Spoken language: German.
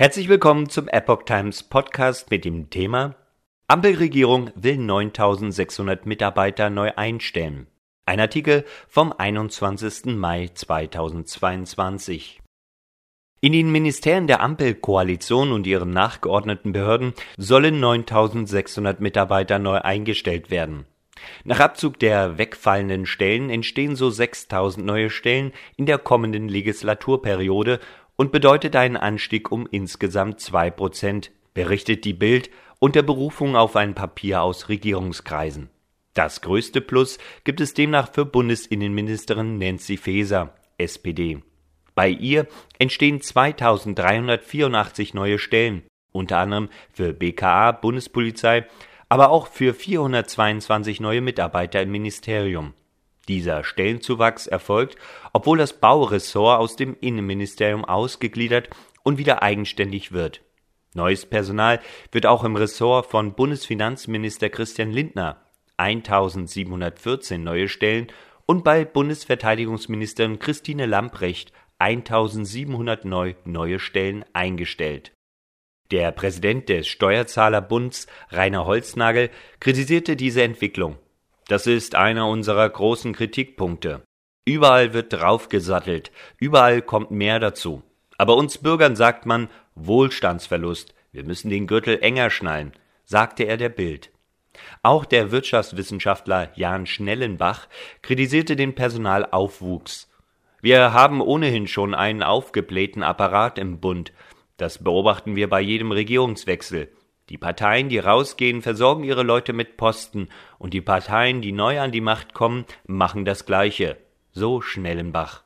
Herzlich willkommen zum Epoch Times Podcast mit dem Thema Ampelregierung will 9600 Mitarbeiter neu einstellen. Ein Artikel vom 21. Mai 2022. In den Ministerien der Ampelkoalition und ihren nachgeordneten Behörden sollen 9600 Mitarbeiter neu eingestellt werden. Nach Abzug der wegfallenden Stellen entstehen so 6000 neue Stellen in der kommenden Legislaturperiode und bedeutet einen Anstieg um insgesamt zwei Prozent, berichtet die Bild unter Berufung auf ein Papier aus Regierungskreisen. Das größte Plus gibt es demnach für Bundesinnenministerin Nancy Faeser, SPD. Bei ihr entstehen 2384 neue Stellen, unter anderem für BKA, Bundespolizei, aber auch für 422 neue Mitarbeiter im Ministerium. Dieser Stellenzuwachs erfolgt, obwohl das Bauressort aus dem Innenministerium ausgegliedert und wieder eigenständig wird. Neues Personal wird auch im Ressort von Bundesfinanzminister Christian Lindner 1714 neue Stellen und bei Bundesverteidigungsministerin Christine Lamprecht 1700 neu neue Stellen eingestellt. Der Präsident des Steuerzahlerbunds Rainer Holznagel kritisierte diese Entwicklung. Das ist einer unserer großen Kritikpunkte. Überall wird draufgesattelt, überall kommt mehr dazu. Aber uns Bürgern sagt man Wohlstandsverlust, wir müssen den Gürtel enger schnallen, sagte er der Bild. Auch der Wirtschaftswissenschaftler Jan Schnellenbach kritisierte den Personalaufwuchs. Wir haben ohnehin schon einen aufgeblähten Apparat im Bund. Das beobachten wir bei jedem Regierungswechsel. Die Parteien, die rausgehen, versorgen ihre Leute mit Posten, und die Parteien, die neu an die Macht kommen, machen das Gleiche. So Schnellenbach.